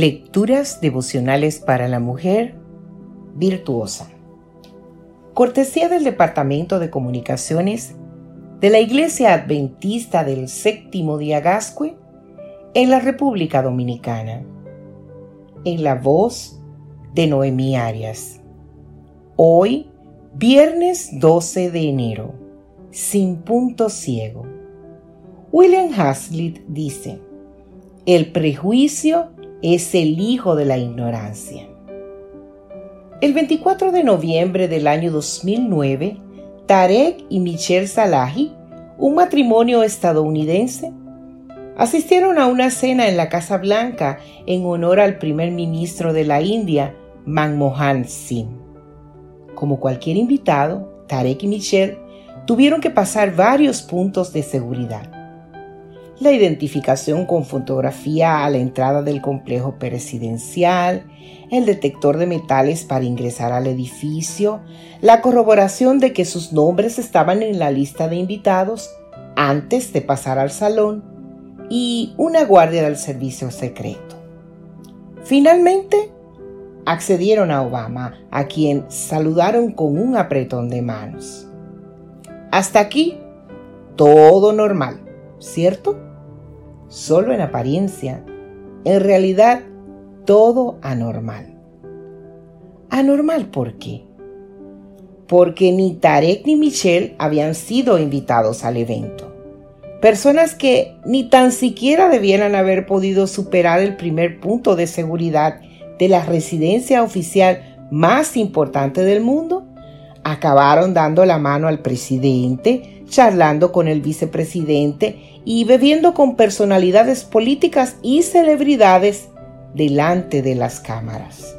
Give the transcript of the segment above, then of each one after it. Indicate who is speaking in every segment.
Speaker 1: Lecturas devocionales para la mujer virtuosa. Cortesía del Departamento de Comunicaciones de la Iglesia Adventista del Séptimo Día Gascue en la República Dominicana. En la voz de Noemí Arias. Hoy, viernes 12 de enero, sin punto ciego. William Hazlitt dice, el prejuicio es el hijo de la ignorancia. El 24 de noviembre del año 2009, Tarek y Michelle Salahi, un matrimonio estadounidense, asistieron a una cena en la Casa Blanca en honor al primer ministro de la India, Manmohan Singh. Como cualquier invitado, Tarek y Michelle tuvieron que pasar varios puntos de seguridad la identificación con fotografía a la entrada del complejo presidencial, el detector de metales para ingresar al edificio, la corroboración de que sus nombres estaban en la lista de invitados antes de pasar al salón y una guardia del servicio secreto. Finalmente, accedieron a Obama, a quien saludaron con un apretón de manos. Hasta aquí, todo normal, ¿cierto? Solo en apariencia, en realidad todo anormal. ¿Anormal por qué? Porque ni Tarek ni Michelle habían sido invitados al evento. Personas que ni tan siquiera debieran haber podido superar el primer punto de seguridad de la residencia oficial más importante del mundo, acabaron dando la mano al presidente, charlando con el vicepresidente y bebiendo con personalidades políticas y celebridades delante de las cámaras.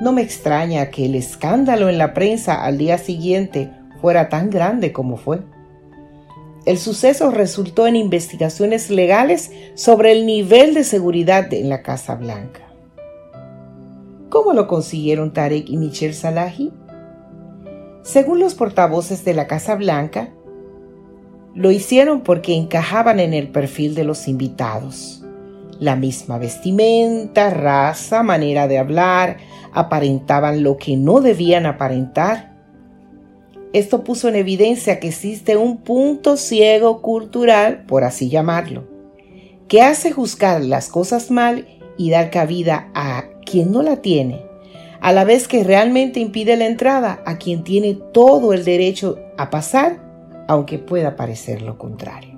Speaker 1: No me extraña que el escándalo en la prensa al día siguiente fuera tan grande como fue. El suceso resultó en investigaciones legales sobre el nivel de seguridad en la Casa Blanca. ¿Cómo lo consiguieron Tarek y Michelle Salahi? Según los portavoces de la Casa Blanca, lo hicieron porque encajaban en el perfil de los invitados. La misma vestimenta, raza, manera de hablar, aparentaban lo que no debían aparentar. Esto puso en evidencia que existe un punto ciego cultural, por así llamarlo, que hace juzgar las cosas mal y dar cabida a quien no la tiene, a la vez que realmente impide la entrada a quien tiene todo el derecho a pasar aunque pueda parecer lo contrario.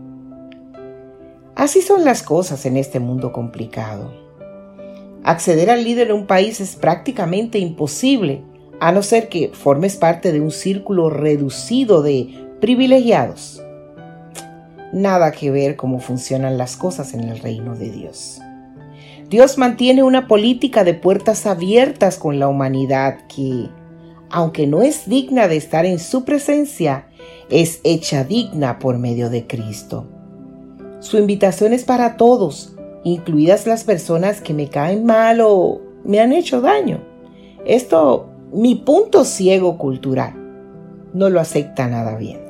Speaker 1: Así son las cosas en este mundo complicado. Acceder al líder de un país es prácticamente imposible, a no ser que formes parte de un círculo reducido de privilegiados. Nada que ver cómo funcionan las cosas en el reino de Dios. Dios mantiene una política de puertas abiertas con la humanidad que, aunque no es digna de estar en su presencia, es hecha digna por medio de Cristo. Su invitación es para todos, incluidas las personas que me caen mal o me han hecho daño. Esto, mi punto ciego cultural, no lo acepta nada bien.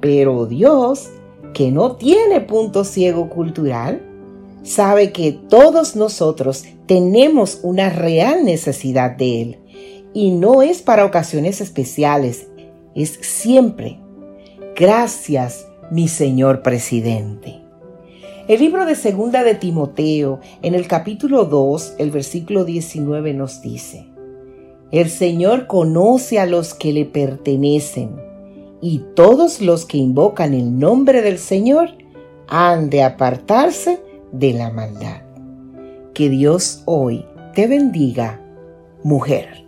Speaker 1: Pero Dios, que no tiene punto ciego cultural, sabe que todos nosotros tenemos una real necesidad de Él. Y no es para ocasiones especiales, es siempre. Gracias, mi señor presidente. El libro de Segunda de Timoteo, en el capítulo 2, el versículo 19 nos dice, El Señor conoce a los que le pertenecen, y todos los que invocan el nombre del Señor han de apartarse de la maldad. Que Dios hoy te bendiga, mujer.